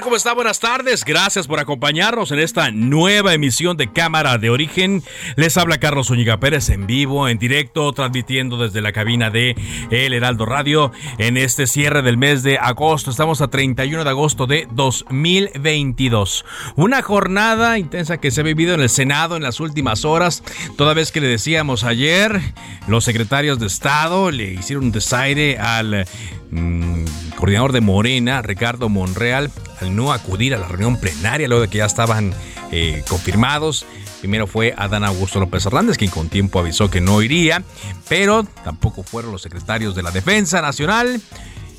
¿Cómo está? Buenas tardes. Gracias por acompañarnos en esta nueva emisión de Cámara de Origen. Les habla Carlos Zúñiga Pérez en vivo, en directo, transmitiendo desde la cabina de El Heraldo Radio en este cierre del mes de agosto. Estamos a 31 de agosto de 2022. Una jornada intensa que se ha vivido en el Senado en las últimas horas. Toda vez que le decíamos ayer, los secretarios de Estado le hicieron un desaire al mm, coordinador de Morena, Ricardo Monreal, al no acudir a la reunión plenaria luego de que ya estaban eh, confirmados. Primero fue Adán Augusto López Hernández, quien con tiempo avisó que no iría, pero tampoco fueron los secretarios de la Defensa Nacional,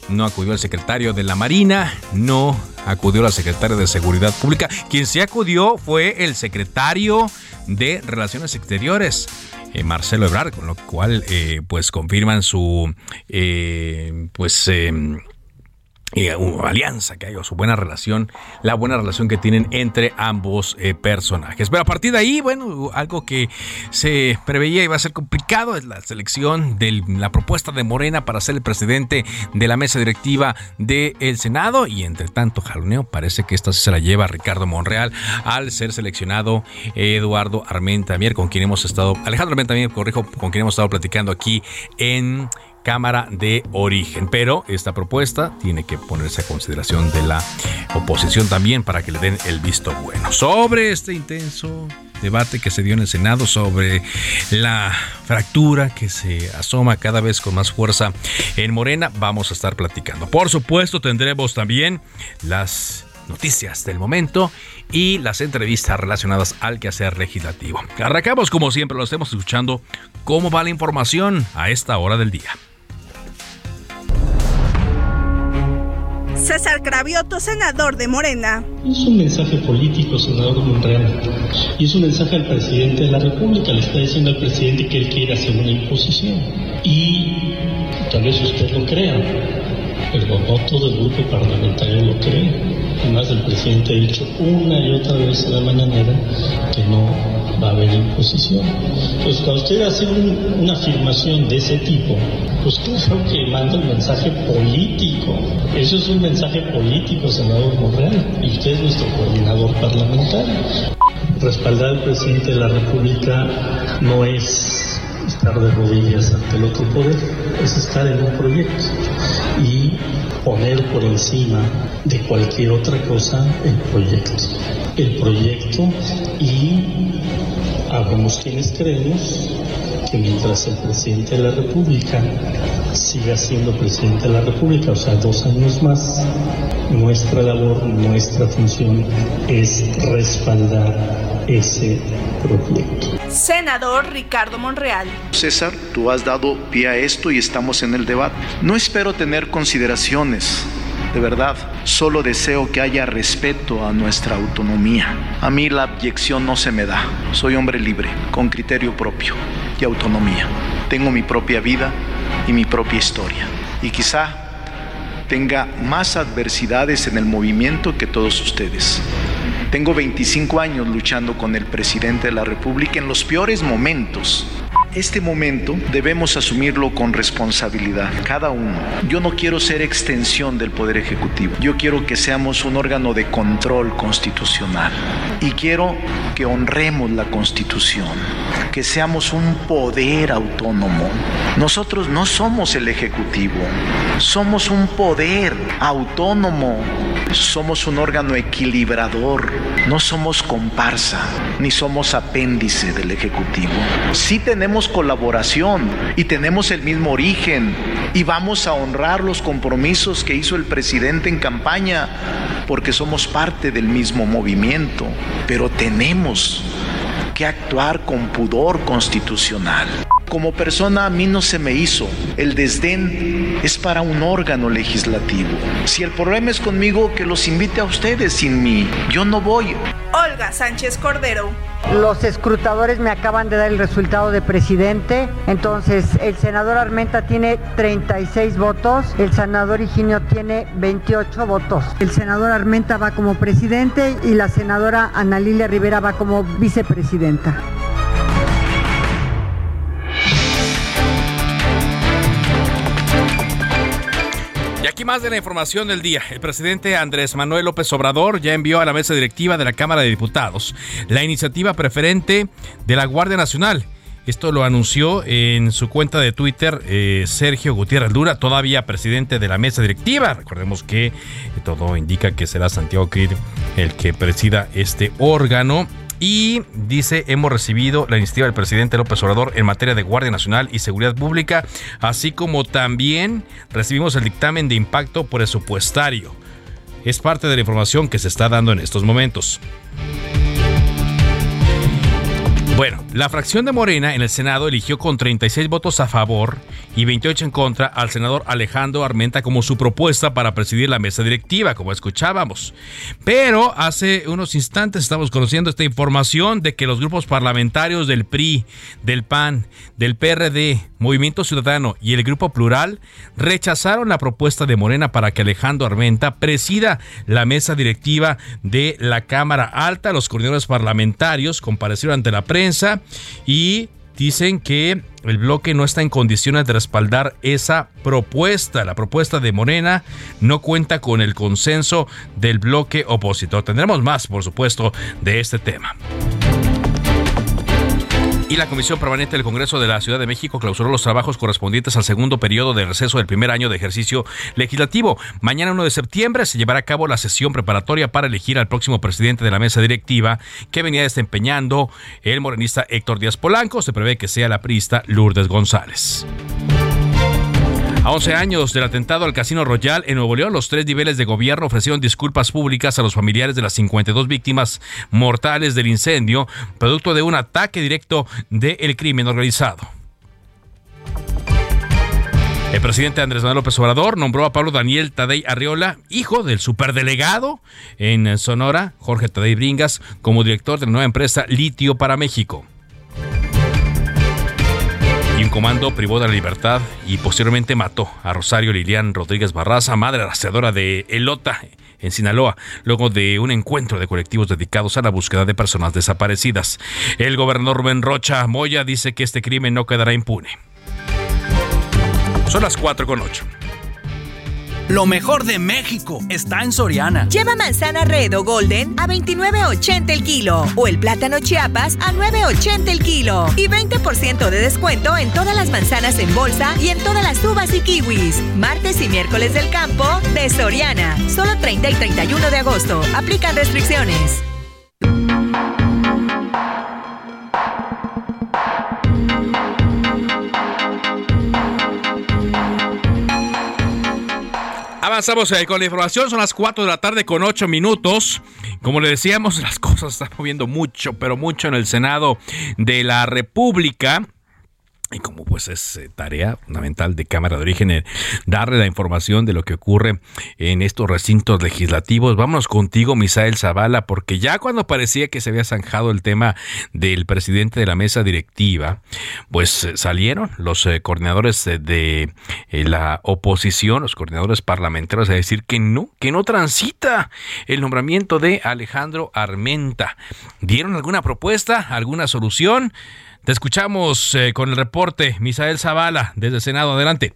no acudió el secretario de la Marina, no acudió la secretaria de Seguridad Pública. Quien sí acudió fue el secretario de Relaciones Exteriores. Eh, Marcelo Ebrard, con lo cual eh, pues confirman su eh, pues eh, alianza que hay o su buena relación, la buena relación que tienen entre ambos eh, personajes. Pero a partir de ahí, bueno, algo que se preveía iba a ser complicado es la selección de la propuesta de Morena para ser el presidente de la mesa directiva del Senado y entre tanto jaloneo parece que esta se la lleva Ricardo Monreal al ser seleccionado Eduardo Armenta Mier con quien hemos estado, Alejandro Armenta Mier, corrijo, con quien hemos estado platicando aquí en Cámara de Origen. Pero esta propuesta tiene que ponerse a consideración de la oposición también para que le den el visto bueno. Sobre este intenso debate que se dio en el Senado sobre la fractura que se asoma cada vez con más fuerza en Morena, vamos a estar platicando. Por supuesto, tendremos también las noticias del momento y las entrevistas relacionadas al quehacer legislativo. Arrancamos como siempre, lo estemos escuchando, cómo va la información a esta hora del día. César Cravioto, senador de Morena. Es un mensaje político, senador Monreal, y es un mensaje al presidente de la República. Le está diciendo al presidente que él quiere hacer una imposición. Y tal vez usted lo crea, pero no todo el grupo parlamentario lo cree. Además, el presidente ha dicho una y otra vez en la mañanera que no a haber imposición. Entonces, cuando usted hace un, una afirmación de ese tipo, pues claro que manda un mensaje político. Eso es un mensaje político, senador Monreal, y usted es nuestro coordinador parlamentario. Respaldar al presidente de la República no es estar de rodillas ante el otro poder, es estar en un proyecto y poner por encima de cualquier otra cosa el proyecto. El proyecto y habemos quienes creemos que mientras el presidente de la República siga siendo presidente de la República, o sea, dos años más, nuestra labor, nuestra función es respaldar ese proyecto. Senador Ricardo Monreal. César, tú has dado pie a esto y estamos en el debate. No espero tener consideraciones de verdad, solo deseo que haya respeto a nuestra autonomía. A mí la abyección no se me da. Soy hombre libre, con criterio propio y autonomía. Tengo mi propia vida y mi propia historia. Y quizá tenga más adversidades en el movimiento que todos ustedes. Tengo 25 años luchando con el presidente de la República en los peores momentos este momento debemos asumirlo con responsabilidad, cada uno. Yo no quiero ser extensión del Poder Ejecutivo, yo quiero que seamos un órgano de control constitucional y quiero que honremos la Constitución, que seamos un poder autónomo. Nosotros no somos el Ejecutivo, somos un poder autónomo, somos un órgano equilibrador, no somos comparsa, ni somos apéndice del Ejecutivo. Sí tenemos colaboración y tenemos el mismo origen y vamos a honrar los compromisos que hizo el presidente en campaña porque somos parte del mismo movimiento, pero tenemos que actuar con pudor constitucional. Como persona a mí no se me hizo. El desdén es para un órgano legislativo. Si el problema es conmigo, que los invite a ustedes sin mí. Yo no voy. Olga Sánchez Cordero. Los escrutadores me acaban de dar el resultado de presidente. Entonces, el senador Armenta tiene 36 votos, el senador Higinio tiene 28 votos. El senador Armenta va como presidente y la senadora Ana Lilia Rivera va como vicepresidenta. Más de la información del día. El presidente Andrés Manuel López Obrador ya envió a la mesa directiva de la Cámara de Diputados la iniciativa preferente de la Guardia Nacional. Esto lo anunció en su cuenta de Twitter eh, Sergio Gutiérrez Lura, todavía presidente de la mesa directiva. Recordemos que todo indica que será Santiago Cid el que presida este órgano. Y dice, hemos recibido la iniciativa del presidente López Obrador en materia de Guardia Nacional y Seguridad Pública, así como también recibimos el dictamen de impacto presupuestario. Es parte de la información que se está dando en estos momentos. Bueno, la fracción de Morena en el Senado eligió con 36 votos a favor y 28 en contra al senador Alejandro Armenta como su propuesta para presidir la mesa directiva, como escuchábamos. Pero hace unos instantes estamos conociendo esta información de que los grupos parlamentarios del PRI, del PAN, del PRD, Movimiento Ciudadano y el Grupo Plural rechazaron la propuesta de Morena para que Alejandro Armenta presida la mesa directiva de la Cámara Alta. Los coordinadores parlamentarios comparecieron ante la prensa y dicen que el bloque no está en condiciones de respaldar esa propuesta. La propuesta de Morena no cuenta con el consenso del bloque opositor. Tendremos más, por supuesto, de este tema. Y la Comisión Permanente del Congreso de la Ciudad de México clausuró los trabajos correspondientes al segundo periodo de receso del primer año de ejercicio legislativo. Mañana 1 de septiembre se llevará a cabo la sesión preparatoria para elegir al próximo presidente de la mesa directiva que venía desempeñando el morenista Héctor Díaz Polanco. Se prevé que sea la prista Lourdes González. A 11 años del atentado al Casino Royal en Nuevo León, los tres niveles de gobierno ofrecieron disculpas públicas a los familiares de las 52 víctimas mortales del incendio, producto de un ataque directo del crimen organizado. El presidente Andrés Manuel López Obrador nombró a Pablo Daniel Tadei Arriola, hijo del superdelegado en Sonora, Jorge Tadei Bringas, como director de la nueva empresa Litio para México comando privó de la libertad y posteriormente mató a Rosario Lilian Rodríguez Barraza, madre rastreadora de Elota en Sinaloa, luego de un encuentro de colectivos dedicados a la búsqueda de personas desaparecidas. El gobernador Rubén Rocha Moya dice que este crimen no quedará impune. Son las 4 con 8. Lo mejor de México está en Soriana. Lleva manzana red o golden a 29.80 el kilo o el plátano chiapas a 9.80 el kilo y 20% de descuento en todas las manzanas en bolsa y en todas las uvas y kiwis. Martes y miércoles del campo de Soriana. Solo 30 y 31 de agosto. Aplican restricciones. Avanzamos eh, con la información, son las 4 de la tarde con 8 minutos. Como le decíamos, las cosas están moviendo mucho, pero mucho en el Senado de la República. Y como pues es eh, tarea fundamental de Cámara de Origen eh, darle la información de lo que ocurre en estos recintos legislativos, vámonos contigo, Misael Zavala, porque ya cuando parecía que se había zanjado el tema del presidente de la mesa directiva, pues eh, salieron los coordinadores de la oposición, los coordinadores parlamentarios, a decir que no, que no transita el nombramiento de Alejandro Armenta. ¿Dieron alguna propuesta, alguna solución? Te escuchamos eh, con el reporte, Misael Zavala, desde Senado. Adelante.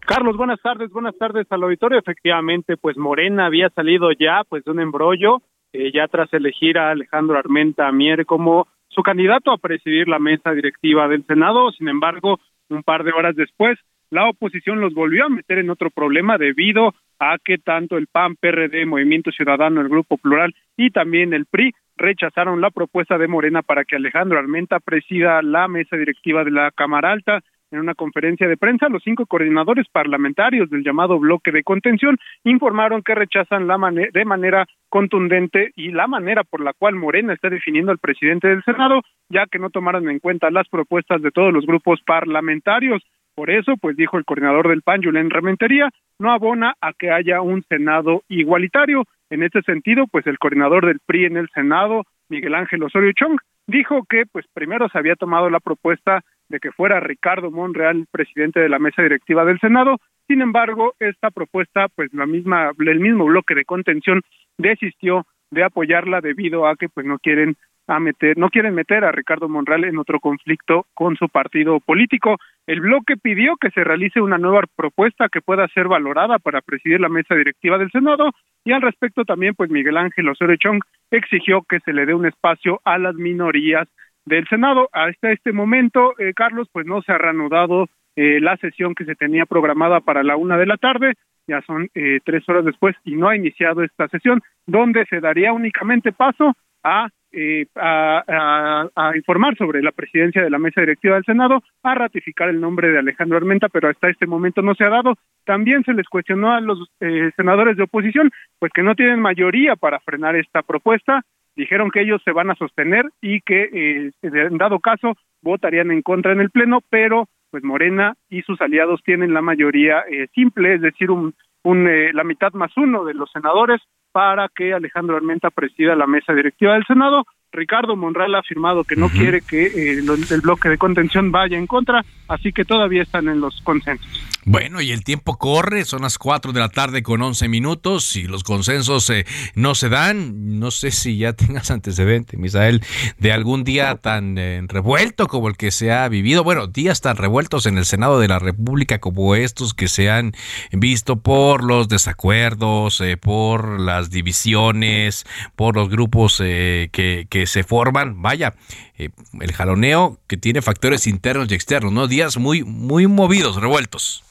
Carlos, buenas tardes, buenas tardes al auditorio. Efectivamente, pues Morena había salido ya pues de un embrollo, eh, ya tras elegir a Alejandro Armenta Mier como su candidato a presidir la mesa directiva del Senado. Sin embargo, un par de horas después, la oposición los volvió a meter en otro problema debido a que tanto el PAN, PRD, Movimiento Ciudadano, el Grupo Plural y también el PRI rechazaron la propuesta de Morena para que Alejandro Armenta presida la mesa directiva de la Cámara Alta. En una conferencia de prensa, los cinco coordinadores parlamentarios del llamado bloque de contención informaron que rechazan la de manera contundente y la manera por la cual Morena está definiendo al presidente del Senado, ya que no tomaron en cuenta las propuestas de todos los grupos parlamentarios. Por eso, pues dijo el coordinador del PAN, Julen Rementería, no abona a que haya un Senado igualitario. En este sentido, pues el coordinador del PRI en el Senado, Miguel Ángel Osorio Chong, dijo que pues primero se había tomado la propuesta de que fuera Ricardo Monreal presidente de la mesa directiva del Senado. Sin embargo, esta propuesta, pues la misma, el mismo bloque de contención desistió de apoyarla debido a que pues no quieren a meter, no quieren meter a Ricardo Monreal en otro conflicto con su partido político. El bloque pidió que se realice una nueva propuesta que pueda ser valorada para presidir la mesa directiva del Senado y al respecto también pues Miguel Ángel Osorio Chong exigió que se le dé un espacio a las minorías del Senado. Hasta este momento, eh, Carlos, pues no se ha reanudado eh, la sesión que se tenía programada para la una de la tarde, ya son eh, tres horas después y no ha iniciado esta sesión, donde se daría únicamente paso a eh, a, informar sobre la presidencia de la mesa directiva del Senado, a ratificar el nombre de Alejandro Armenta, pero hasta este momento no se ha dado. También se les cuestionó a los eh, senadores de oposición, pues que no tienen mayoría para frenar esta propuesta. Dijeron que ellos se van a sostener y que, eh, en dado caso, votarían en contra en el Pleno, pero pues Morena y sus aliados tienen la mayoría simple, es decir, un, un la mitad más uno de los senadores para que Alejandro Armenta presida la mesa directiva del Senado. Ricardo Monreal ha afirmado que no quiere que eh, el bloque de contención vaya en contra, así que todavía están en los consensos. Bueno, y el tiempo corre, son las 4 de la tarde con 11 minutos y los consensos eh, no se dan. No sé si ya tengas antecedente, Misael, de algún día tan eh, revuelto como el que se ha vivido. Bueno, días tan revueltos en el Senado de la República como estos que se han visto por los desacuerdos, eh, por las divisiones, por los grupos que, que se forman. Vaya, el jaloneo que tiene factores internos y externos, ¿no? Días muy, muy movidos, revueltos.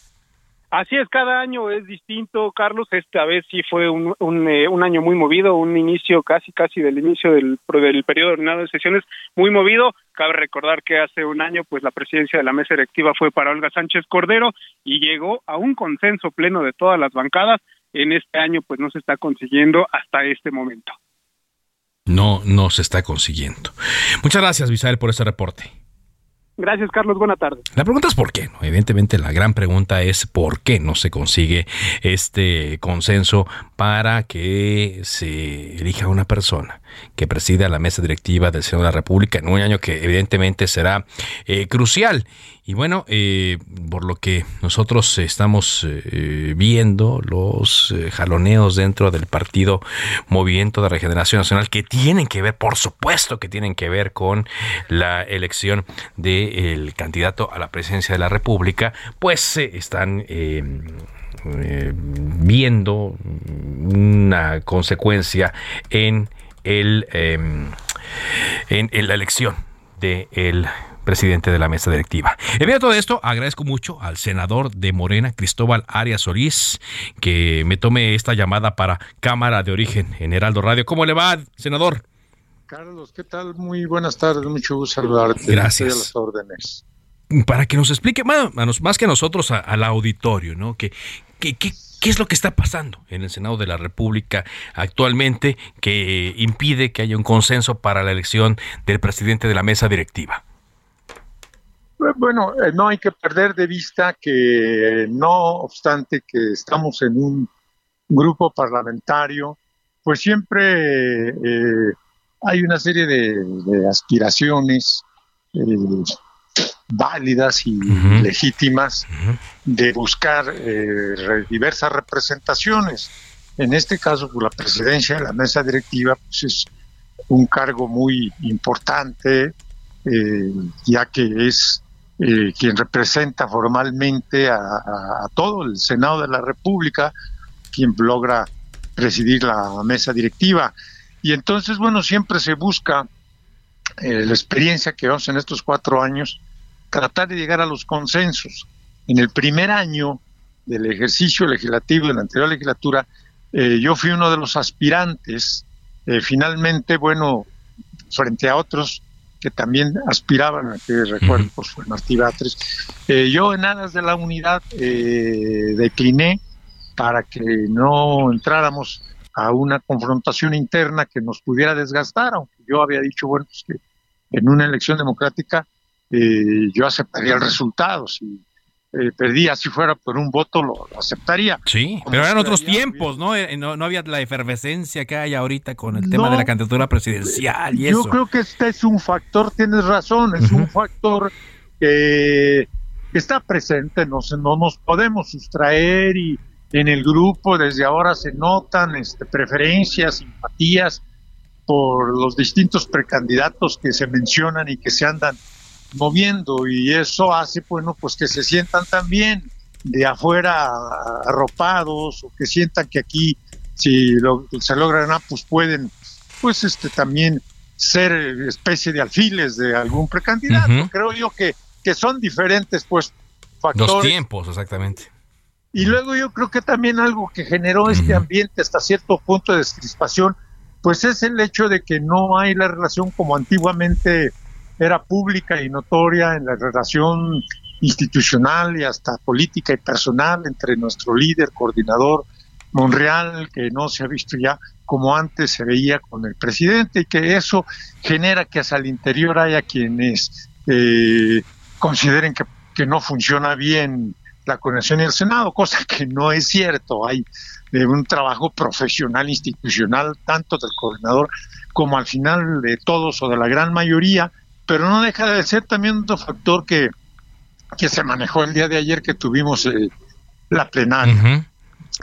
Así es, cada año es distinto, Carlos. Esta vez sí fue un, un, eh, año muy movido, un inicio casi, casi del inicio del, del periodo ordenado de sesiones muy movido. Cabe recordar que hace un año, pues la presidencia de la mesa directiva fue para Olga Sánchez Cordero y llegó a un consenso pleno de todas las bancadas. En este año, pues no se está consiguiendo hasta este momento. No, no se está consiguiendo. Muchas gracias, Misael, por ese reporte. Gracias, Carlos. Buena tarde. La pregunta es por qué. ¿no? Evidentemente, la gran pregunta es por qué no se consigue este consenso para que se elija una persona que presida la mesa directiva del Senado de la República en un año que evidentemente será eh, crucial. Y bueno, eh, por lo que nosotros estamos eh, viendo, los jaloneos dentro del partido Movimiento de Regeneración Nacional, que tienen que ver, por supuesto que tienen que ver con la elección del candidato a la presidencia de la República, pues están viendo una consecuencia en el, em, en, la elección del presidente de la mesa directiva. En medio todo esto, agradezco mucho al senador de Morena, Cristóbal Arias Solís, que me tome esta llamada para Cámara de Origen en Heraldo Radio. ¿Cómo le va, senador? Carlos, ¿qué tal? Muy buenas tardes, mucho gusto saludarte. Gracias. las órdenes. Para que nos explique más, más que a nosotros, al auditorio, ¿no? Que, que, que ¿Qué es lo que está pasando en el Senado de la República actualmente que impide que haya un consenso para la elección del presidente de la mesa directiva? Bueno, eh, no hay que perder de vista que no obstante que estamos en un grupo parlamentario, pues siempre eh, hay una serie de, aspiraciones eh, válidas y legítimas de buscar eh, diversas representaciones. En este caso, pues, la presidencia de la mesa directiva pues, es un cargo muy importante, ya que es quien representa formalmente a, todo el Senado de la República, quien logra presidir la mesa directiva. Y entonces, bueno, siempre se busca la experiencia que vamos en estos cuatro años, tratar de llegar a los consensos. En el primer año del ejercicio legislativo de la anterior legislatura, eh, yo fui uno de los aspirantes, eh, finalmente, bueno, frente a otros que también aspiraban, a que recuerdo, pues fue Martí Batres, eh, yo en aras de la unidad decliné para que no entráramos a una confrontación interna que nos pudiera desgastar, aunque yo había dicho, bueno, pues que en una elección democrática eh, yo aceptaría el resultado. Si eh, perdía, si fuera por un voto, lo, aceptaría. Sí, pero eran otros tiempos, eh, ¿no? ¿no? había la efervescencia que hay ahorita con el tema de la candidatura presidencial y yo creo que este es un factor, tienes razón, es un factor que, está presente, no, no nos podemos sustraer y en el grupo desde ahora se notan este, preferencias, simpatías por los distintos precandidatos que se mencionan y que se andan moviendo y eso hace bueno pues que se sientan también de afuera arropados o que sientan que aquí si se logran pues pueden pues este también ser especie de alfiles de algún precandidato. Creo yo que que son diferentes pues factores. Los tiempos exactamente. Y luego yo creo que también algo que generó este ambiente hasta cierto punto de descrispación pues es el hecho de que no hay la relación como antiguamente era pública y notoria en la relación institucional y hasta política y personal entre nuestro líder, coordinador Monreal, que no se ha visto ya como antes se veía con el presidente y que eso genera que hasta el interior haya quienes eh, consideren que, que, no funciona bien la conexión en el Senado, cosa que no es cierto. Hay eh, un trabajo profesional, institucional, tanto del coordinador como al final de todos o de la gran mayoría, pero no deja de ser también otro factor que, que se manejó el día de ayer que tuvimos eh, la plenaria.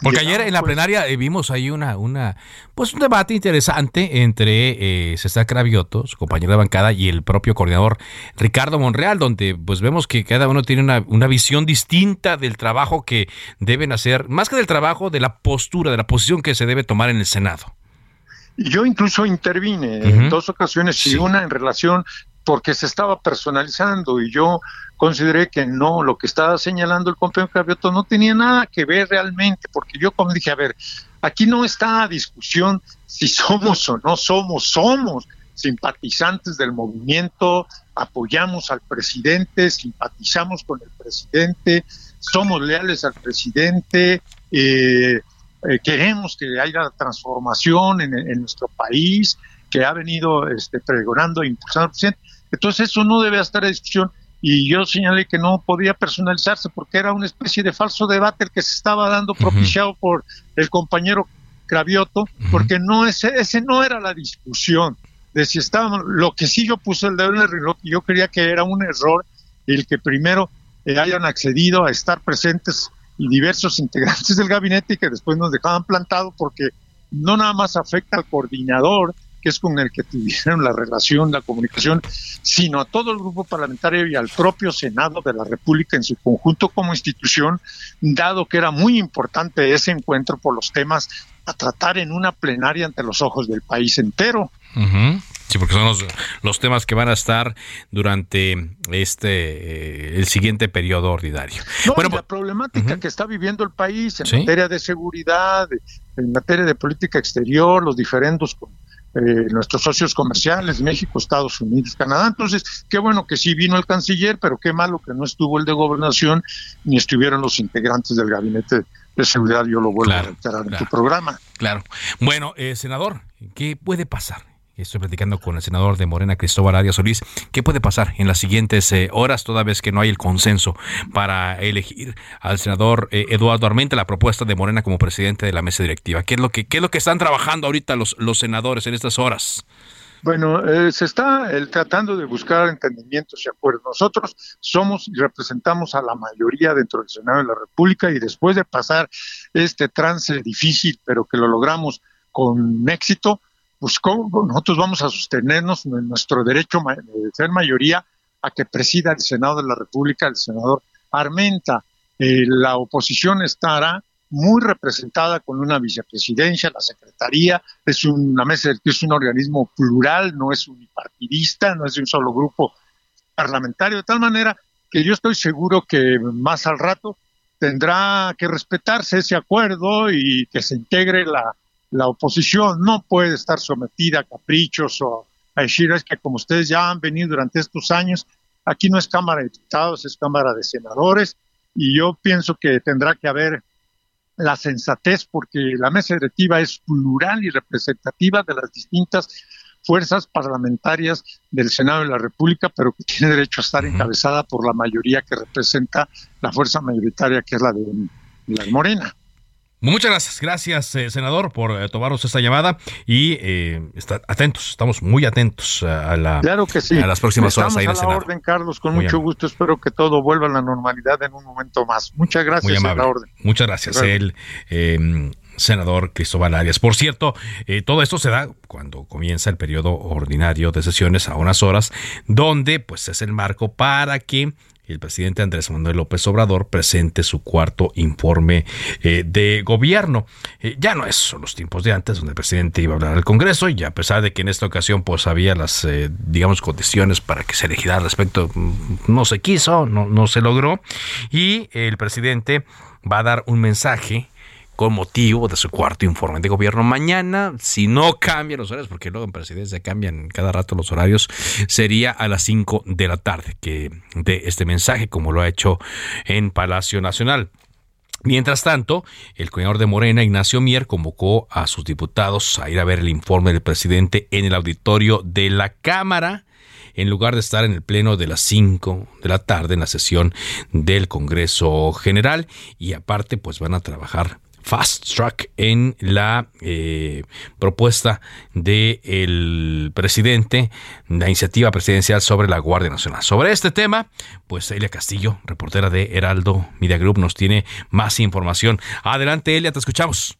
Porque ayer en la plenaria eh, vimos ahí una, una, pues un debate interesante entre eh, César Cravioto, su compañero de bancada, y el propio coordinador Ricardo Monreal, donde pues vemos que cada uno tiene una, una visión distinta del trabajo que deben hacer, más que del trabajo, de la postura, de la posición que se debe tomar en el Senado. Yo incluso intervine en dos ocasiones y una en relación porque se estaba personalizando y yo consideré que no, lo que estaba señalando el compañero Cravioto no tenía nada que ver realmente, porque yo como dije, a ver, aquí no está discusión si somos o no somos, somos simpatizantes del movimiento, apoyamos al presidente, simpatizamos con el presidente, somos leales al presidente, eh, eh, queremos que haya transformación en, nuestro país, que ha venido este, pregonando e impulsando el presidente. Entonces eso no debe estar a discusión. Y yo señalé que no podía personalizarse porque era una especie de falso debate el que se estaba dando propiciado por el compañero Cravioto, porque no ese, ese no era la discusión de si estábamos, lo que sí yo puse el dedo en el reloj, yo creía que era un error el que primero eh, hayan accedido a estar presentes y diversos integrantes del gabinete y que después nos dejaban plantado porque no nada más afecta al coordinador, que es con el que tuvieron la relación, la comunicación, sino a todo el grupo parlamentario y al propio Senado de la República en su conjunto como institución, dado que era muy importante ese encuentro por los temas a tratar en una plenaria ante los ojos del país entero. Sí, porque son los, temas que van a estar durante este eh, el siguiente periodo ordinario. bueno, la problemática que está viviendo el país en materia de seguridad, en materia de política exterior, los diferendos con eh, nuestros socios comerciales, México, Estados Unidos, Canadá. Entonces, qué bueno que sí vino el canciller, pero qué malo que no estuvo el de gobernación ni estuvieron los integrantes del gabinete de seguridad. Yo lo vuelvo a reiterar en tu programa. Claro. Bueno, eh, senador, ¿qué puede pasar Estoy platicando con el senador de Morena, Cristóbal Arias Solís. ¿Qué puede pasar en las siguientes eh, horas, toda vez que no hay el consenso para elegir al senador eh, Eduardo Armenta, la propuesta de Morena como presidente de la mesa directiva? ¿Qué es lo que, qué es lo que están trabajando ahorita los, los senadores en estas horas? Bueno, eh, se está tratando de buscar entendimientos y acuerdos. Nosotros somos y representamos a la mayoría dentro del Senado de la República y después de pasar este trance difícil, pero que lo logramos con éxito, pues nosotros vamos a sostenernos en nuestro derecho de ser mayoría a que presida el Senado de la República el senador Armenta. Eh, la oposición estará muy representada con una vicepresidencia, la secretaría, es una mesa, es un organismo plural, no es unipartidista, no es de un solo grupo parlamentario, de tal manera que yo estoy seguro que más al rato tendrá que respetarse ese acuerdo y que se integre la, la oposición. No puede estar sometida a caprichos o a decir es que como ustedes ya han venido durante estos años, aquí no es Cámara de Diputados, es Cámara de Senadores y yo pienso que tendrá que haber la sensatez porque la mesa directiva es plural y representativa de las distintas fuerzas parlamentarias del Senado de la República, pero que tiene derecho a estar encabezada por la mayoría que representa la fuerza mayoritaria que es la de, la Morena. Muchas gracias, gracias eh, senador por eh, tomarnos esta llamada y eh, atentos, estamos muy atentos a, la, claro que sí. a las próximas horas ahí en la orden, Carlos, con mucho gusto. Espero que todo vuelva a la normalidad en un momento más. Muchas gracias. Muy la orden. Muchas gracias. El em, senador Cristóbal Arias. Por cierto, todo esto se da cuando comienza el periodo ordinario de sesiones a unas horas, donde pues es el marco para que el presidente Andrés Manuel López Obrador presente su cuarto informe eh, de gobierno. Eh, ya no es son los tiempos de antes donde el presidente iba a hablar al Congreso y a pesar de que en esta ocasión pues había las eh, digamos condiciones para que se elegiera al respecto mm, no se quiso, no, no se logró y el presidente va a dar un mensaje con motivo de su cuarto informe de gobierno. Mañana, si no cambian los horarios, porque luego en presidencia cambian cada rato los horarios, sería a las 5 de la tarde que de este mensaje, como lo ha hecho en Palacio Nacional. Mientras tanto, el coordinador de Morena, Ignacio Mier, convocó a sus diputados a ir a ver el informe del presidente en el auditorio de la Cámara en lugar de estar en el pleno de las 5 de la tarde en la sesión del Congreso General y aparte pues van a trabajar fast track en la eh, propuesta del presidente, la iniciativa presidencial sobre la Guardia Nacional. Sobre este tema, pues Elia Castillo, reportera de Heraldo Media Group, nos tiene más información. Adelante, Elia, te escuchamos.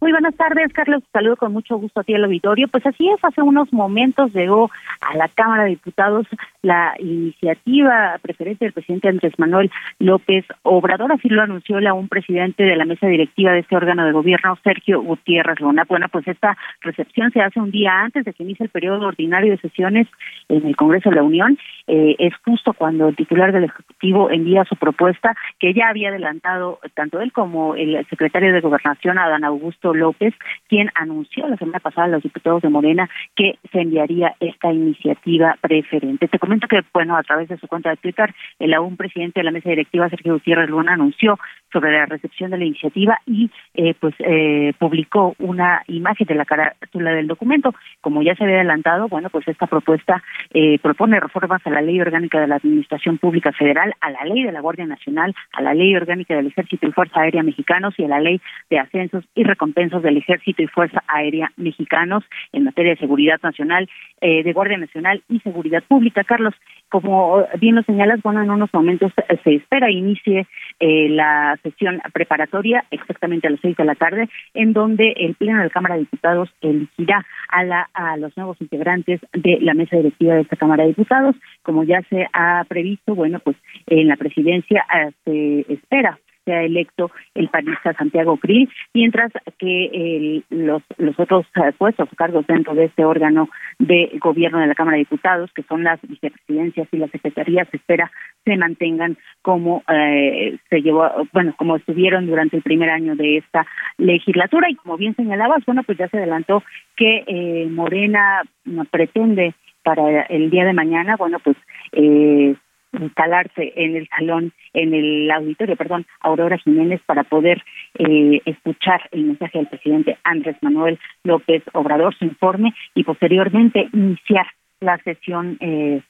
Muy buenas tardes, Carlos. Saludo con mucho gusto a ti al auditorio. Pues así es, hace unos momentos llegó a la Cámara de Diputados la iniciativa preferente del presidente Andrés Manuel López Obrador. Así lo anunció la un presidente de la mesa directiva de este órgano de gobierno, Sergio Gutiérrez Luna. Bueno, pues esta recepción se hace un día antes de que inicie el periodo ordinario de sesiones en el Congreso de la Unión. Eh, es justo cuando el titular del Ejecutivo envía su propuesta, que ya había adelantado tanto él como el secretario de Gobernación, Adán Augusto López, quien anunció la semana pasada a los diputados de Morena que se enviaría esta iniciativa preferente. Te comento que, bueno, a través de su cuenta de Twitter, el aún presidente de la mesa directiva, Sergio Gutiérrez Luna, anunció sobre la recepción de la iniciativa y eh, pues eh, publicó una imagen de la carátula del documento. Como ya se había adelantado, bueno, pues esta propuesta eh, propone reformas a la Ley Orgánica de la Administración Pública Federal, a la Ley de la Guardia Nacional, a la Ley Orgánica del Ejército y Fuerza Aérea Mexicanos y a la Ley de Ascensos y Recompensos del Ejército y Fuerza Aérea Mexicanos en materia de seguridad nacional, de Guardia Nacional y seguridad pública. Carlos, como bien lo señalas, bueno, en unos momentos se espera inicie la sesión preparatoria exactamente a las seis de la tarde, en donde el Pleno de la Cámara de Diputados elegirá a, la, a los nuevos integrantes de la mesa directiva de esta Cámara de Diputados. Como ya se ha previsto, bueno, pues en la presidencia eh, se espera sea electo el panista Santiago Krill, mientras que los, los otros eh, puestos cargos dentro de este órgano de gobierno de la Cámara de Diputados, que son las vicepresidencias y las secretarías, se espera se mantengan como eh, se llevó, bueno, como estuvieron durante el primer año de esta legislatura. Y como bien señalabas, bueno, pues ya se adelantó que eh, Morena pretende para el día de mañana, bueno, pues eh, instalarse en el salón, en el auditorio, perdón, Aurora Jiménez para poder eh, escuchar el mensaje del presidente Andrés Manuel López Obrador, su informe y posteriormente iniciar la sesión eh,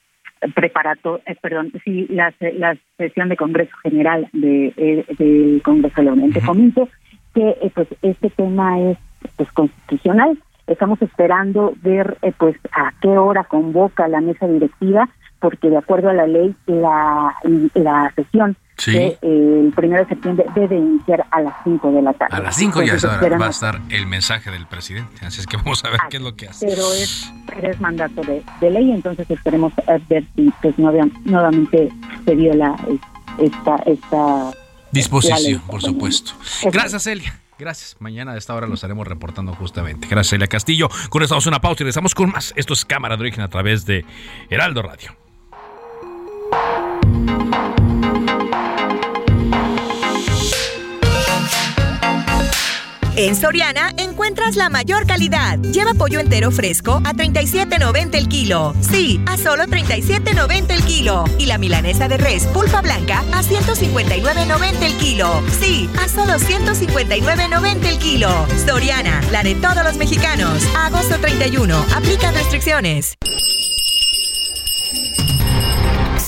preparato, eh, perdón, sí, la, la sesión de Congreso General de, eh, del Congreso de la Unión. Te comento que eh, pues este tema es pues constitucional. Estamos esperando ver pues a qué hora convoca la mesa directiva porque de acuerdo a la ley la, la sesión que eh, el primero de septiembre debe iniciar a las 5 de la tarde. A las 5 ya va a estar el mensaje del presidente, así es que vamos a ver qué es lo que hace. Pero es, es mandato de, ley, entonces esperemos ver si pues, nuevamente se dio la, esta, esta disposición, por supuesto. Gracias, Celia. Gracias. Mañana a esta hora lo estaremos reportando justamente. Gracias, Celia Castillo. Con esto una pausa y regresamos con más. Esto es Cámara de Origen a través de Heraldo Radio. En Soriana encuentras la mayor calidad. Lleva pollo entero fresco a 37.90 el kilo. Sí, a solo 37.90 el kilo. Y la milanesa de res pulpa blanca a 159.90 el kilo. Sí, a solo 159.90 el kilo. Soriana, la de todos los mexicanos. agosto 31. Aplica restricciones.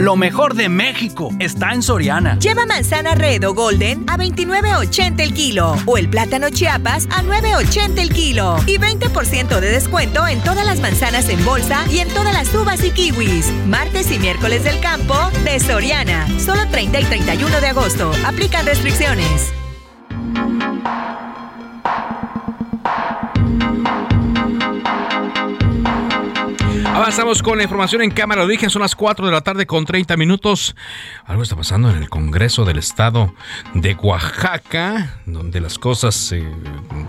Lo mejor de México está en Soriana. Lleva manzana red o golden a 29.80 el kilo o el plátano chiapas a 9.80 el kilo y 20% de descuento en todas las manzanas en bolsa y en todas las uvas y kiwis. Martes y miércoles del campo de Soriana. Solo 30 y 31 de agosto. Aplican restricciones. Avanzamos con la información en cámara de origen. Son las 4 de la tarde con 30 minutos. Algo está pasando en el Congreso del Estado de Oaxaca, donde las cosas se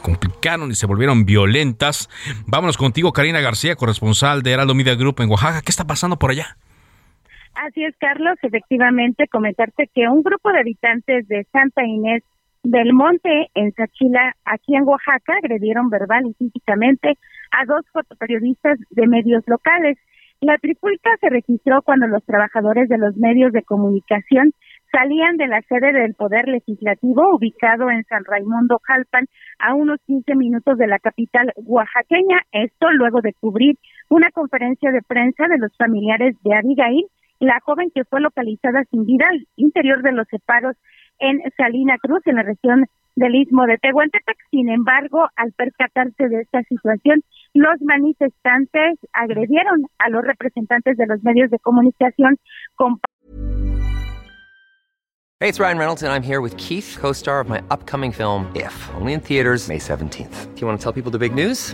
complicaron y se volvieron violentas. Vámonos contigo, Karina García, corresponsal de Heraldo Media Group en Oaxaca. ¿Qué está pasando por allá? Así es, Carlos. Efectivamente, comentarte que un grupo de habitantes de Santa Inés del Monte, en Sachila, aquí en Oaxaca, agredieron verbal y físicamente a dos fotoperiodistas de medios locales. La tripulca se registró cuando los trabajadores de los medios de comunicación salían de la sede del Poder Legislativo, ubicado en San Raimundo Jalpan, a unos 15 minutos de la capital oaxaqueña. Esto luego de cubrir una conferencia de prensa de los familiares de Abigail, la joven que fue localizada sin vida al interior de los separos en Salina Cruz, en la región del Istmo de Tehuantepec. Sin embargo, al percatarse de esta situación, los manifestantes agredieron a los representantes de los medios de comunicación con Hey, it's Ryan Reynolds and I'm here with Keith, co-star of my upcoming film If, only in theaters May 17th. Do you want to tell people the big news?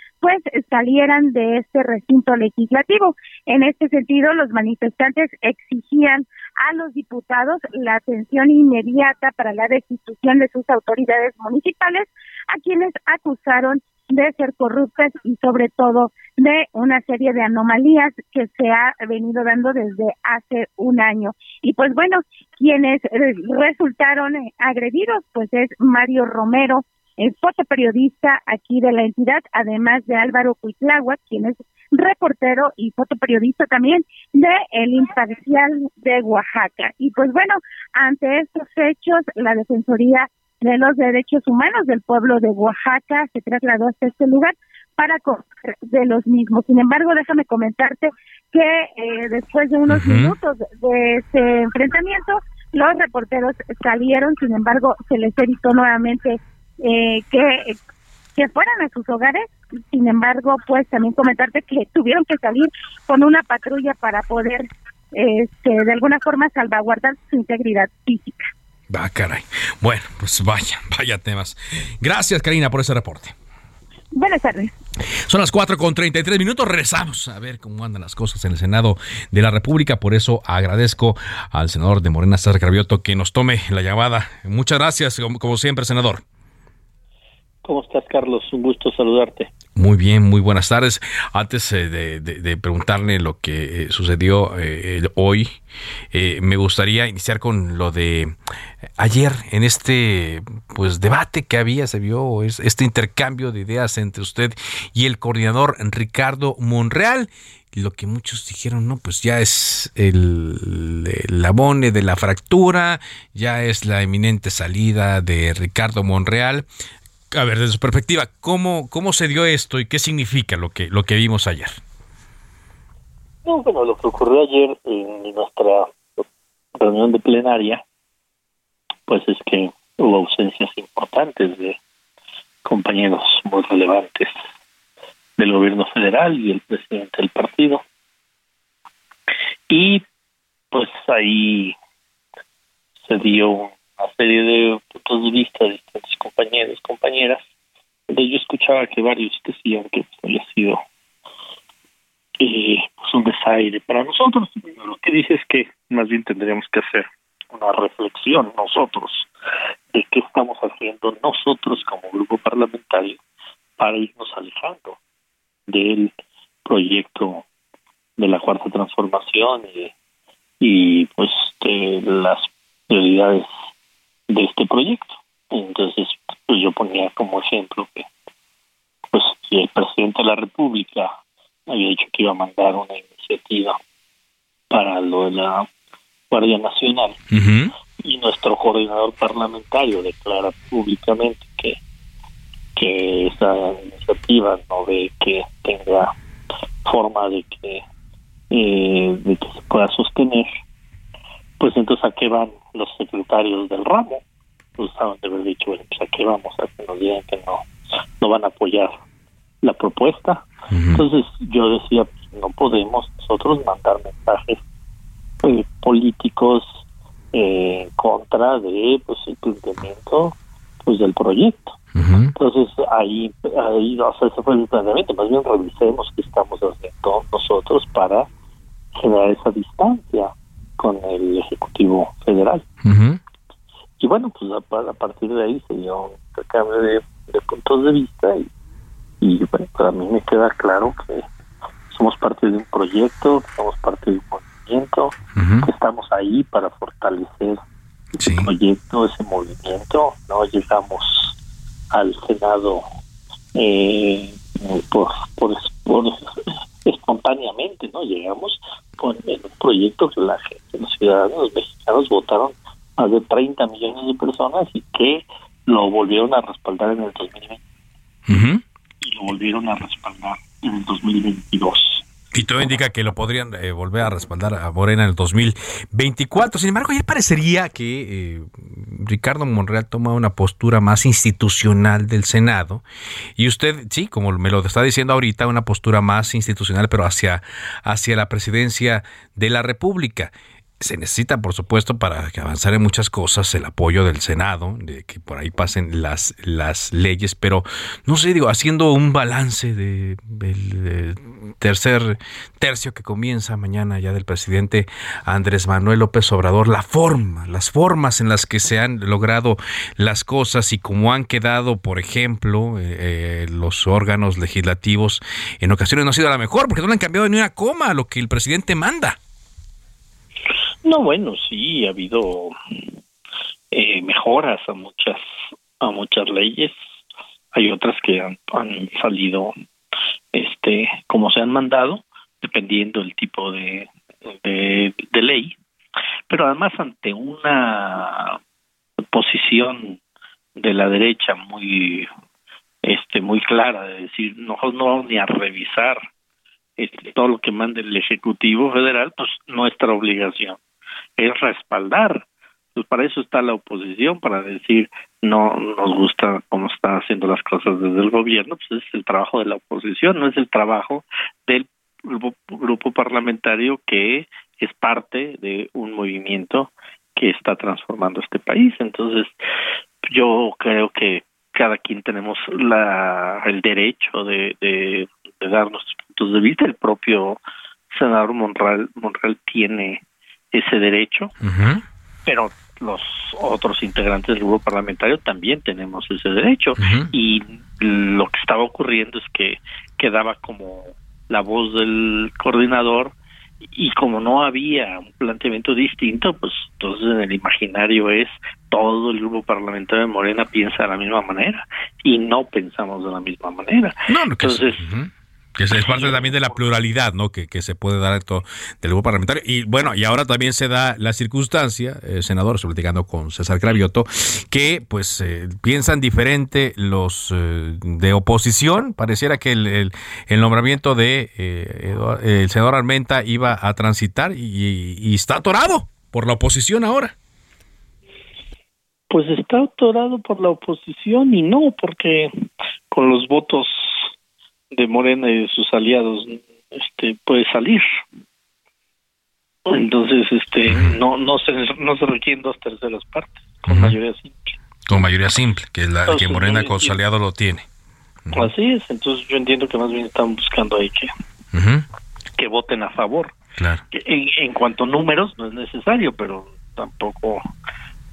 pues salieran de este recinto legislativo. En este sentido, los manifestantes exigían a los diputados la atención inmediata para la destitución de sus autoridades municipales, a quienes acusaron de ser corruptas y sobre todo de una serie de anomalías que se ha venido dando desde hace un año. Y pues bueno, quienes resultaron agredidos, pues es Mario Romero, es fotoperiodista aquí de la entidad, además de Álvaro Cuitláhuac, quien es reportero y fotoperiodista también de El Imparcial de Oaxaca. Y pues bueno, ante estos hechos, la Defensoría de los Derechos Humanos del pueblo de Oaxaca se trasladó hasta este lugar para de los mismos. Sin embargo, déjame comentarte que eh, después de unos minutos de ese enfrentamiento, los reporteros salieron, sin embargo, se les evitó nuevamente eh, que, que fueran a sus hogares. Sin embargo, pues también comentarte que tuvieron que salir con una patrulla para poder, este, de alguna forma, salvaguardar su integridad física. Va, caray. Bueno, pues vaya, vaya temas. Gracias, Karina, por ese reporte. Buenas tardes. Son las 4 con 33 minutos. Rezamos a ver cómo andan las cosas en el Senado de la República. Por eso agradezco al senador de Morena, César Gravioto, que nos tome la llamada. Muchas gracias, como siempre, senador. ¿Cómo estás, Carlos? Un gusto saludarte. Muy bien, muy buenas tardes. Antes eh, de, preguntarle lo que eh, sucedió eh, hoy, me gustaría iniciar con lo de ayer en este pues debate que había, se vio este intercambio de ideas entre usted y el coordinador Ricardo Monreal lo que muchos dijeron, no, pues ya es el, el, abone de la fractura, ya es la eminente salida de Ricardo Monreal a ver, desde su perspectiva, ¿cómo, cómo se dio esto y qué significa lo que, lo que vimos ayer? No, bueno, lo que ocurrió ayer en nuestra reunión de plenaria, pues es que hubo ausencias importantes de compañeros muy relevantes del gobierno federal y el presidente del partido. Y pues ahí se dio una serie de puntos de vista de distintos compañeros, compañeras, donde yo escuchaba que varios decían que había sido eh, pues un desaire para nosotros. Lo que dice es que más bien tendríamos que hacer una reflexión nosotros de qué estamos haciendo nosotros como grupo parlamentario para irnos alejando del proyecto de la cuarta transformación y, y pues de las prioridades de este proyecto. Entonces, pues yo ponía como ejemplo que, pues, si el presidente de la República había dicho que iba a mandar una iniciativa para lo de la Guardia Nacional y nuestro coordinador parlamentario declara públicamente que que esa iniciativa no ve que tenga forma de que eh, de que se pueda sostener pues entonces a qué van los secretarios del ramo, pues saben de haber dicho, bueno, pues a qué vamos, a que nos digan que no, no van a apoyar la propuesta. Entonces yo decía, pues no podemos nosotros mandar mensajes eh, políticos eh, en contra de pues el planteamiento pues del proyecto. Entonces ahí, ahí o sea, ese fue el planteamiento, más bien revisemos qué estamos haciendo nosotros para generar esa distancia con el Ejecutivo Federal. Y bueno, pues a, partir de ahí se dio un intercambio de, puntos de vista y, y bueno, para mí me queda claro que somos parte de un proyecto, que somos parte de un movimiento, que estamos ahí para fortalecer ese proyecto, ese movimiento. No llegamos al Senado eh, por, por, por espontáneamente, ¿no? Llegamos con el proyecto que la gente, los ciudadanos los mexicanos votaron más de 30 millones de personas y que lo volvieron a respaldar en el 2020. Y lo volvieron a respaldar en el 2022. Y todo indica que lo podrían eh, volver a respaldar a Morena en el 2024. Sin embargo, ya parecería que eh, Ricardo Monreal toma una postura más institucional del Senado. Y usted, sí, como me lo está diciendo ahorita, una postura más institucional, pero hacia, hacia la presidencia de la República se necesita, por supuesto, para avanzar en muchas cosas, el apoyo del Senado, de que por ahí pasen las, las leyes, pero no sé, digo, haciendo un balance del de, tercer tercio que comienza mañana ya del presidente Andrés Manuel López Obrador, la forma, las formas en las que se han logrado las cosas y cómo han quedado, por ejemplo, eh, eh, los órganos legislativos, en ocasiones no ha sido la mejor, porque no le han cambiado ni una coma a lo que el presidente manda. No, bueno, sí, ha habido eh, mejoras a muchas a muchas leyes. Hay otras que han, salido este como se han mandado, dependiendo del tipo de, de, ley. Pero además ante una posición de la derecha muy este muy clara de decir no vamos ni a revisar este, todo lo que mande el ejecutivo federal pues nuestra obligación es respaldar. Pues para eso está la oposición, para decir no nos gusta cómo está haciendo las cosas desde el gobierno, pues es el trabajo de la oposición, no es el trabajo del grupo, parlamentario que es parte de un movimiento que está transformando este país. Entonces, yo creo que cada quien tenemos la, el derecho de, de, de dar nuestros puntos de vista. El propio senador Monreal, Monreal tiene ese derecho, pero los otros integrantes del grupo parlamentario también tenemos ese derecho. Y lo que estaba ocurriendo es que quedaba como la voz del coordinador y como no había un planteamiento distinto, pues entonces en el imaginario es todo el grupo parlamentario de Morena piensa de la misma manera y no pensamos de la misma manera. entonces, que es parte también de la pluralidad, ¿no? Que, que se puede dar esto del grupo parlamentario. Y bueno, y ahora también se da la circunstancia, eh, senador, estoy platicando con César Cravioto, que pues eh, piensan diferente los eh, de oposición. Pareciera que el, el, nombramiento de el senador Armenta iba a transitar y, y está atorado por la oposición ahora. Pues está atorado por la oposición y no, porque con los votos de Morena y de sus aliados este puede salir. Entonces este no no se no se requieren dos terceras partes con mayoría simple. Con mayoría simple que la que Morena con sus aliados lo tiene. Así es entonces yo entiendo que más bien están buscando ahí que que voten a favor. Claro. En, en cuanto a números no es necesario pero tampoco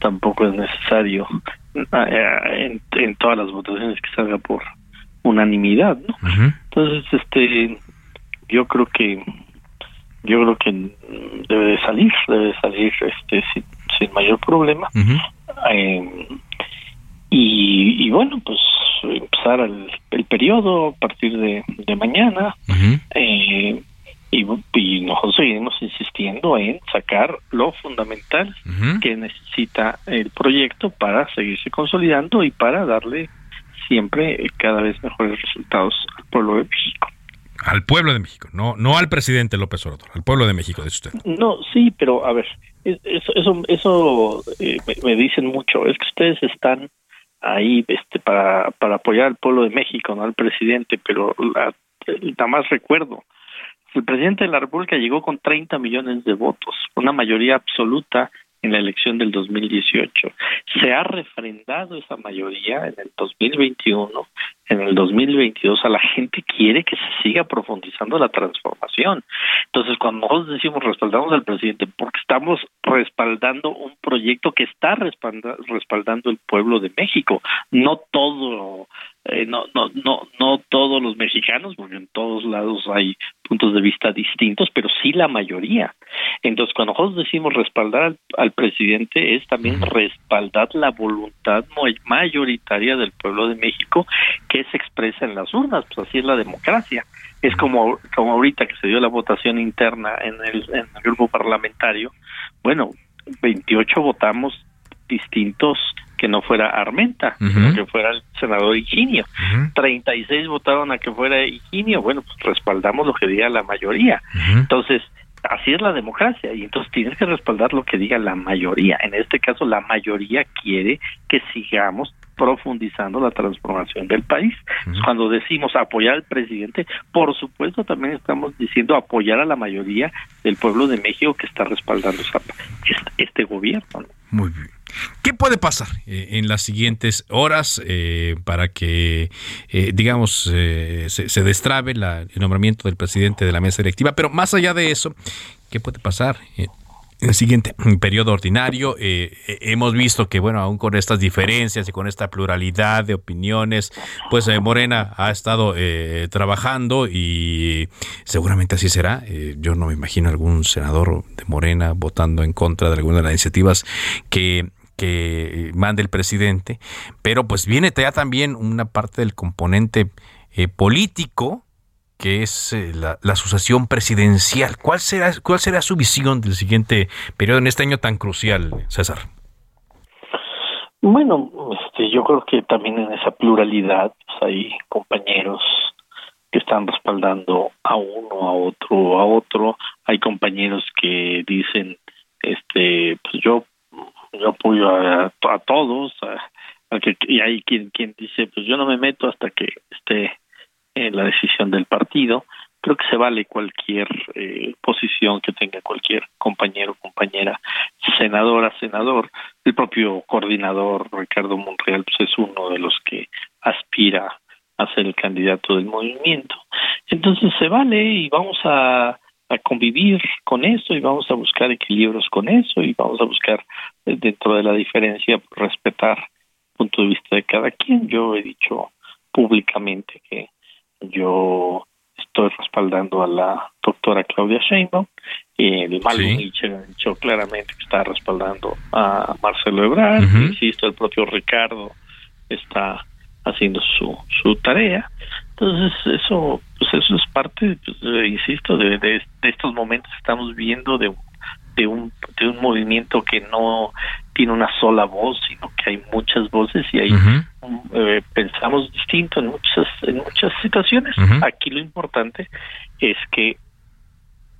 tampoco es necesario eh, en, en todas las votaciones que salga por unanimidad, ¿no? Entonces, este, yo creo que yo creo que debe de salir, debe de salir este sin, mayor problema. Eh, y, bueno, pues empezar el, el periodo a partir de, de mañana. eh, y, y, nosotros seguimos insistiendo en sacar lo fundamental que necesita el proyecto para seguirse consolidando y para darle siempre cada vez mejores resultados al pueblo de México. Al pueblo de México, no no al presidente López Obrador, al pueblo de México, dice usted. No, sí, pero a ver, eso eso, eso eh, me, dicen mucho, es que ustedes están ahí este para, para apoyar al pueblo de México, no al presidente, pero la, nada más recuerdo, el presidente de la República llegó con 30 millones de votos, una mayoría absoluta en la elección del 2018. Se ha refrendado esa mayoría en el 2021, en el 2022. A la gente quiere que se siga profundizando la transformación. Entonces, cuando nosotros decimos respaldamos al presidente, porque estamos respaldando un proyecto que está respaldando el pueblo de México, no todo eh, no, no, no, no todos los mexicanos, porque en todos lados hay puntos de vista distintos, pero sí la mayoría. Entonces, cuando nosotros decimos respaldar al, presidente, es también respaldar la voluntad mayoritaria del pueblo de México que se expresa en las urnas, pues así es la democracia. Es como, como ahorita que se dio la votación interna en el, en el grupo parlamentario, bueno, 28 votamos distintos que no fuera Armenta, sino que fuera el senador Higinio. 36 votaron a que fuera Higinio. Bueno, pues respaldamos lo que diga la mayoría. Entonces, así es la democracia y entonces tienes que respaldar lo que diga la mayoría. En este caso, la mayoría quiere que sigamos profundizando la transformación del país. Cuando decimos apoyar al presidente, por supuesto también estamos diciendo apoyar a la mayoría del pueblo de México que está respaldando este gobierno. Muy bien. ¿Qué puede pasar eh, en las siguientes horas eh, para que, eh, digamos, se, se, destrabe el nombramiento del presidente de la mesa directiva? Pero más allá de eso, ¿qué puede pasar? El siguiente periodo ordinario. hemos visto que, bueno, aún con estas diferencias y con esta pluralidad de opiniones, pues Morena ha estado trabajando y seguramente así será. yo no me imagino algún senador de Morena votando en contra de alguna de las iniciativas que que mande el presidente, pero pues viene ya también una parte del componente eh, político que es eh, la, sucesión presidencial. ¿Cuál será, ¿Cuál será su visión del siguiente periodo en este año tan crucial, César? Bueno, este, yo creo que también en esa pluralidad pues, hay compañeros que están respaldando a uno, a otro, a otro. Hay compañeros que dicen, este, pues yo yo apoyo a, a todos, a, que, y hay quien, quien dice, pues yo no me meto hasta que esté en la decisión del partido. Creo que se vale cualquier eh, posición que tenga cualquier compañero, compañera, senadora, senador. El propio coordinador Ricardo Monreal pues es uno de los que aspira a ser el candidato del movimiento. Entonces se vale y vamos a a convivir con eso y vamos a buscar equilibrios con eso y vamos a buscar eh, dentro de la diferencia respetar el punto de vista de cada quien. Yo he dicho públicamente que yo estoy respaldando a la doctora Claudia Sheinbaum. El Malo Nietzsche ha dicho claramente que está respaldando a Marcelo Ebrard. Insisto, el propio Ricardo está haciendo su, su tarea. Entonces, eso pues eso es parte, pues, insisto, de, de, estos momentos que estamos viendo de, de, un, de un movimiento que no tiene una sola voz, sino que hay muchas voces y ahí eh, pensamos distinto en muchas, en muchas situaciones. Aquí lo importante es que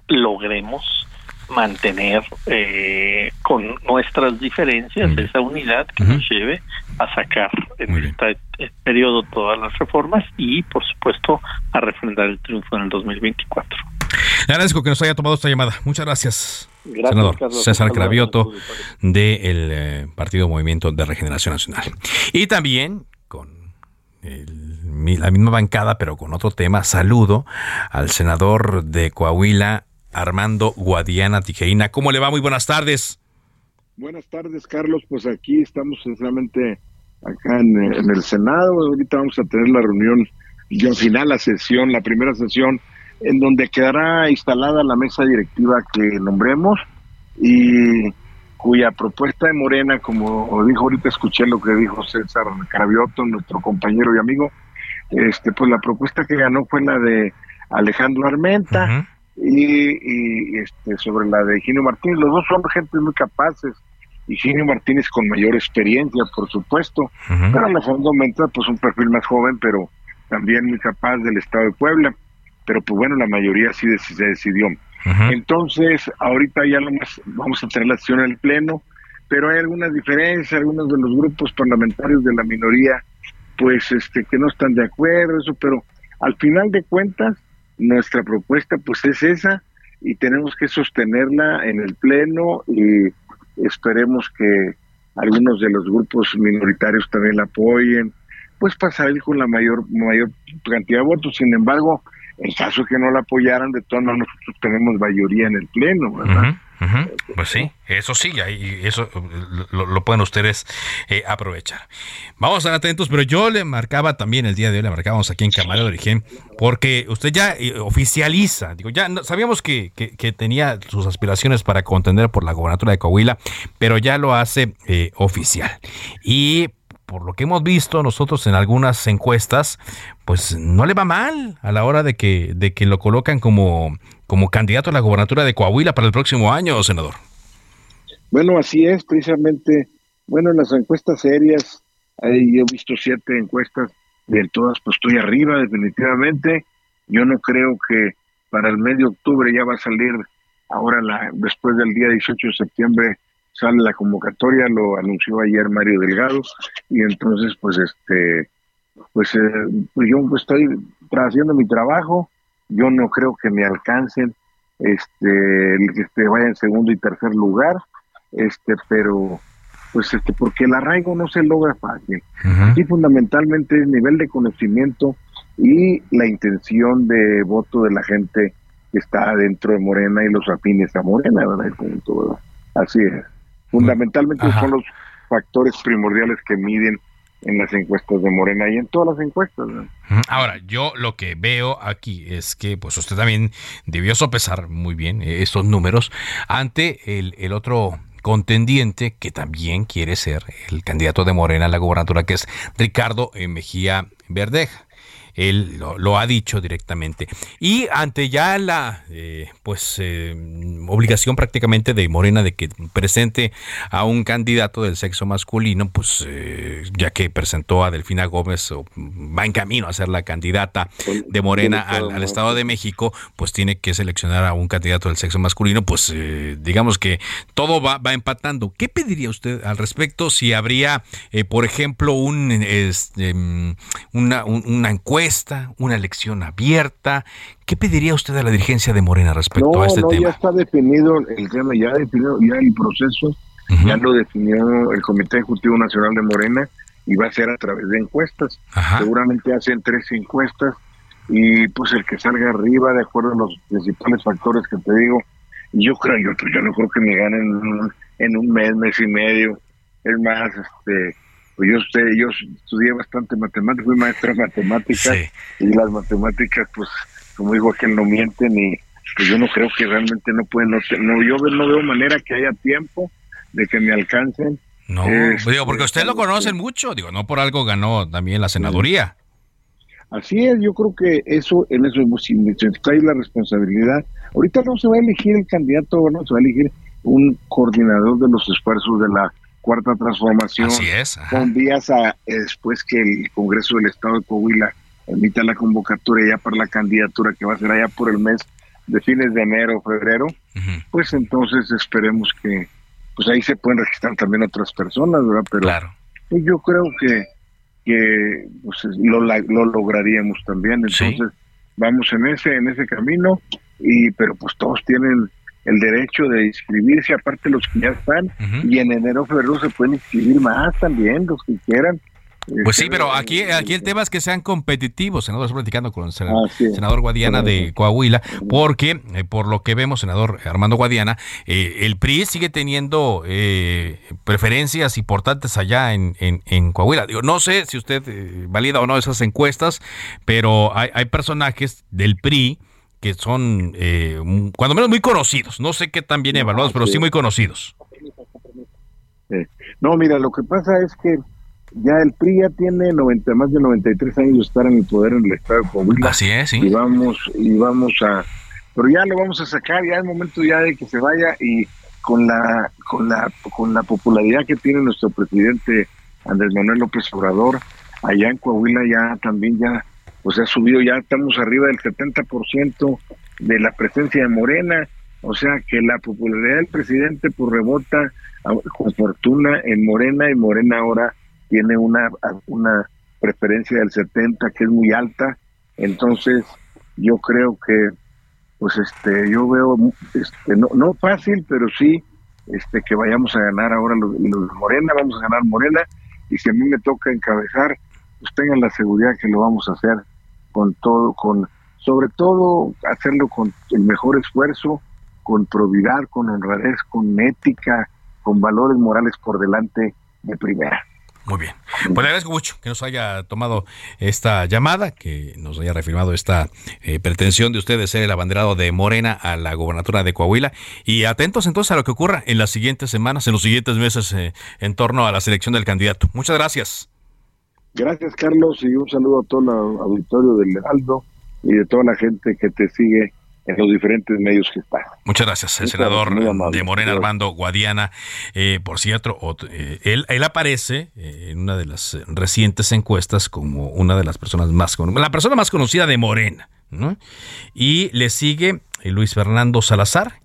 logremos mantener eh, con nuestras diferencias esa unidad que nos lleve a sacar en este periodo todas las reformas y, por supuesto, a refrendar el triunfo en el 2024. Le agradezco que nos haya tomado esta llamada. Muchas gracias. Senador César Cravioto del eh, Partido Movimiento de Regeneración Nacional. Y también con la misma bancada, pero con otro tema, saludo al senador de Coahuila, Armando Guadiana Tijerina. ¿Cómo le va? Muy buenas tardes. Buenas tardes, Carlos. Pues aquí estamos sinceramente acá en, el Senado. Ahorita vamos a tener la reunión, ya final, la sesión, la primera sesión, en donde quedará instalada la mesa directiva que nombremos y cuya propuesta de Morena, como dijo ahorita, escuché lo que dijo César Carabioto, nuestro compañero y amigo, este, pues la propuesta que ganó fue la de Alejandro Armenta y, este, sobre la de Ginio Martínez. Los dos son gente muy capaces. Y Ginio Martínez con mayor experiencia, por supuesto. Pero Alejandro pues un perfil más joven, pero también muy capaz del Estado de Puebla. Pero pues bueno, la mayoría sí se decidió. Entonces, ahorita ya lo más, vamos a tener la acción en el Pleno, pero hay algunas diferencias, algunos de los grupos parlamentarios de la minoría, pues este que no están de acuerdo, eso, pero al final de cuentas, nuestra propuesta pues es esa y tenemos que sostenerla en el pleno y esperemos que algunos de los grupos minoritarios también la apoyen, pues para salir con la mayor mayor cantidad de votos. Sin embargo, en caso que no la apoyaran, de todas maneras nosotros tenemos mayoría en el pleno, ¿verdad? Pues sí, eso sí, y eso lo, pueden ustedes eh, aprovechar. Vamos a estar atentos, pero yo le marcaba también el día de hoy, le marcábamos aquí en Cámara de Origen, porque usted ya eh, oficializa, digo, ya sabíamos que, tenía sus aspiraciones para contender por la gobernatura de Coahuila, pero ya lo hace eh, oficial. Y por lo que hemos visto nosotros en algunas encuestas, pues no le va mal a la hora de que, de que lo colocan como, como candidato a la gobernatura de Coahuila para el próximo año, senador. Bueno, así es, precisamente. Bueno, en las encuestas serias, ahí he visto siete encuestas, de todas pues estoy arriba definitivamente. Yo no creo que para el mes de octubre ya va a salir, ahora la, después del día 18 de septiembre, sale la convocatoria, lo anunció ayer Mario Delgado, y entonces pues este, pues, eh, pues yo estoy haciendo mi trabajo, yo no creo que me alcancen este el que este vaya en segundo y tercer lugar, este, pero pues este, porque el arraigo no se logra fácil. y fundamentalmente es nivel de conocimiento y la intención de voto de la gente que está dentro de Morena y los afines a Morena, ¿verdad? Así es. Fundamentalmente son los factores primordiales que miden en las encuestas de Morena y en todas las encuestas. Ahora, yo lo que veo aquí es que pues usted también debió sopesar muy bien eh, estos números ante el, el otro contendiente que también quiere ser el candidato de Morena a la gobernatura, que es Ricardo eh, Mejía Verdeja él lo, ha dicho directamente. Y ante ya la eh, pues eh, obligación prácticamente de Morena de que presente a un candidato del sexo masculino, pues eh, ya que presentó a Delfina Gómez o va en camino a ser la candidata de Morena al, Estado de México, pues tiene que seleccionar a un candidato del sexo masculino, pues digamos que todo va, va empatando. ¿Qué pediría usted al respecto si habría, por ejemplo, un, este, una, una encuesta una elección abierta. ¿Qué pediría usted a la dirigencia de Morena respecto a este no, tema? Ya está definido el tema, ya definido ya el proceso, ya lo definió el Comité Ejecutivo Nacional de Morena y va a ser a través de encuestas. Seguramente hacen tres encuestas y pues el que salga arriba de acuerdo a los principales factores que te digo, yo creo, yo, yo no creo que me ganen en un, en un mes, mes y medio. Es más, este, pues yo, usted, yo estudié bastante matemáticas, fui maestra de matemáticas y las matemáticas, pues, como digo, que no mienten y pues yo no creo que realmente no pueden, no, no yo no veo manera que haya tiempo de que me alcancen. No, este, digo, porque usted lo conocen mucho, digo, no por algo ganó también la senaduría. Así es, yo creo que eso, en eso hay la responsabilidad. Ahorita no se va a elegir el candidato, no se va a elegir un coordinador de los esfuerzos de la cuarta transformación. Así es. Con días a, después que el Congreso del Estado de Coahuila emita la convocatoria ya para la candidatura que va a ser allá por el mes de fines de enero, febrero, pues entonces esperemos que pues ahí se pueden registrar también otras personas, ¿verdad? Pero claro. Pues yo creo que que pues, lo, lo lograríamos también. Entonces, vamos en ese en ese camino y pero pues todos tienen el derecho de inscribirse, aparte los que ya están, y en enero febrero se pueden inscribir más también, los que quieran. Pues sí, pero aquí, aquí el tema es que sean competitivos, senador, estoy platicando con el senador, Guadiana de Coahuila, porque eh, por lo que vemos, senador Armando Guadiana, eh, el PRI sigue teniendo eh, preferencias importantes allá en, en, Coahuila. Digo, no sé si usted valida o no esas encuestas, pero hay, hay personajes del PRI que son, cuando menos, muy conocidos. No sé qué tan bien evaluados, pero sí muy conocidos. No, mira, lo que pasa es que ya el PRI ya tiene 90, más de 93 años de estar en el poder en el Estado de Coahuila. Así es, sí. Y vamos, y vamos a, pero ya lo vamos a sacar, ya es momento ya de que se vaya y con la, con la, con la popularidad que tiene nuestro presidente Andrés Manuel López Obrador, allá en Coahuila ya también ya, pues ha subido, ya estamos arriba del 70% de la presencia de Morena, o sea que la popularidad del presidente pues rebota con fortuna en Morena y Morena ahora tiene una, una preferencia del 70 que es muy alta, entonces yo creo que pues este yo veo este no, no fácil, pero sí este que vayamos a ganar ahora los, los Morena, vamos a ganar Morena y si a mí me toca encabezar, pues tengan la seguridad que lo vamos a hacer con todo con sobre todo hacerlo con el mejor esfuerzo, con probidad, con honradez, con ética, con valores morales por delante de primera. Muy bien. Pues le agradezco mucho que nos haya tomado esta llamada, que nos haya reafirmado esta eh, pretensión de usted de ser el abanderado de Morena a la gobernatura de Coahuila. Y atentos entonces a lo que ocurra en las siguientes semanas, en los siguientes meses eh, en torno a la selección del candidato. Muchas gracias. Gracias, Carlos, y un saludo a todo el auditorio del Heraldo y de toda la gente que te sigue en los diferentes medios que está. Muchas gracias, el senador de Morena Armando Guadiana. Eh, por cierto, eh, él, él aparece eh, en una de las recientes encuestas como una de las personas más la persona más conocida de Morena, ¿no? Y le sigue Luis Fernando Salazar,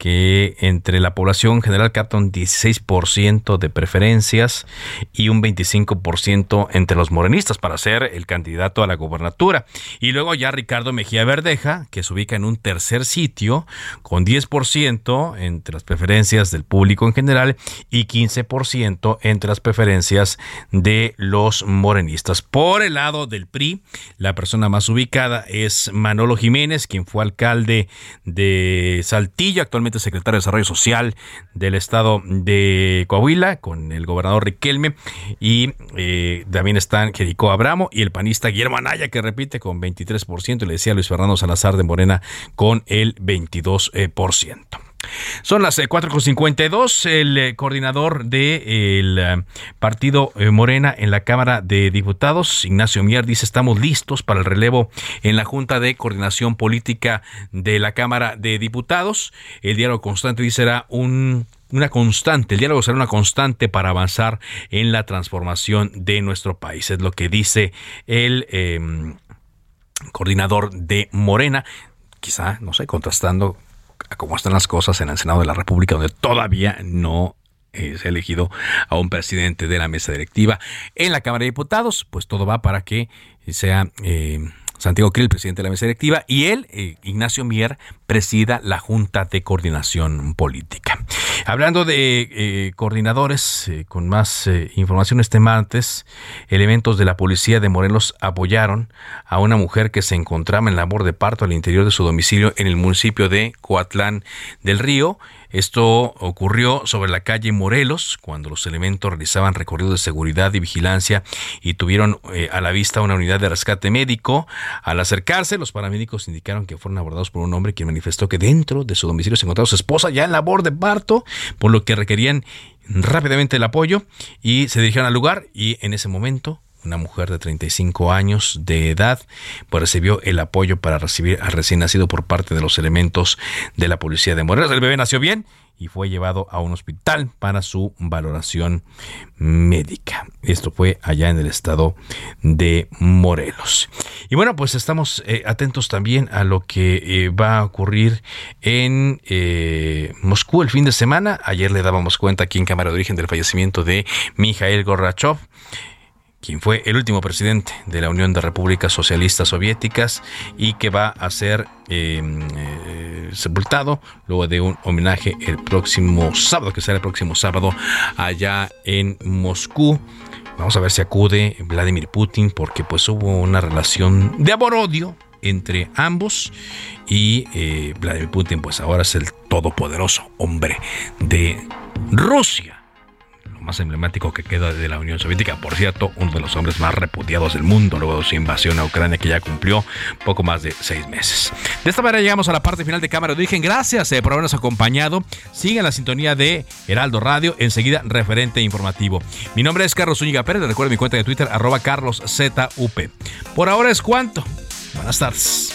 que entre la población general capta un 16% de preferencias y un 25% entre los morenistas para ser el candidato a la gobernatura. Y luego ya Ricardo Mejía Verdeja, que se ubica en un tercer sitio con 10% entre las preferencias del público en general y 15% entre las preferencias de los morenistas. Por el lado del PRI, la persona más ubicada es Manolo Jiménez, quien fue alcalde de Saltillo, actualmente secretario de Desarrollo Social del estado de Coahuila, con el gobernador Riquelme, y eh, también están Jericó Abramo y el panista Guillermo Anaya, que repite con 23%, y le decía Luis Fernando Salazar de Morena con el 22%. Son las 4.52. Eh, el eh, coordinador del eh, partido Morena en la Cámara de Diputados, Ignacio Mier, dice estamos listos para el relevo en la Junta de Coordinación Política de la Cámara de Diputados. El diálogo constante dice será un una constante, el diálogo será una constante para avanzar en la transformación de nuestro país. Es lo que dice el em, coordinador de Morena, quizá, no sé, contrastando a cómo están las cosas en el Senado de la República, donde todavía no ha elegido a un presidente de la mesa directiva. En la Cámara de Diputados, pues todo va para que sea eh, Santiago Krill, presidente de la mesa directiva, y él, eh, Ignacio Mier, presida la Junta de Coordinación Política. Hablando de eh, coordinadores, eh, con más información este martes, elementos de la policía de Morelos apoyaron a una mujer que se encontraba en labor de parto al interior de su domicilio en el municipio de Coatlán del Río. Esto ocurrió sobre la calle Morelos, cuando los elementos realizaban recorridos de seguridad y vigilancia y tuvieron eh, a la vista una unidad de rescate médico. Al acercarse, los paramédicos indicaron que fueron abordados por un hombre quien manifestó que dentro de su domicilio se encontraba su esposa ya en labor de parto, por lo que requerían rápidamente el apoyo y se dirigieron al lugar y en ese momento una mujer de 35 años de edad, pues recibió el apoyo para recibir al recién nacido por parte de los elementos de la policía de Morelos. El bebé nació bien y fue llevado a un hospital para su valoración médica. Esto fue allá en el estado de Morelos. Y bueno, pues estamos eh, atentos también a lo que eh, va a ocurrir en eh, Moscú el fin de semana. Ayer le dábamos cuenta aquí en Cámara de Origen del fallecimiento de Mijael Gorbachev quien fue el último presidente de la Unión de Repúblicas Socialistas Soviéticas y que va a ser em, eh, sepultado luego de un homenaje el próximo sábado, que será el próximo sábado allá en Moscú. Vamos a ver si acude Vladimir Putin porque pues hubo una relación de amor-odio entre ambos y eh, Vladimir Putin pues ahora es el todopoderoso hombre de Rusia más emblemático que queda de la Unión Soviética. Por cierto, uno de los hombres más repudiados del mundo luego de su invasión a Ucrania que ya cumplió poco más de seis meses. De esta manera llegamos a la parte final de Cámara de Origen. Gracias eh, por habernos acompañado. Sigan la sintonía de Heraldo Radio. Enseguida, referente informativo. Mi nombre es Carlos Zúñiga Pérez. Recuerden mi cuenta de Twitter, arroba carloszup. Por ahora es cuanto. Buenas tardes.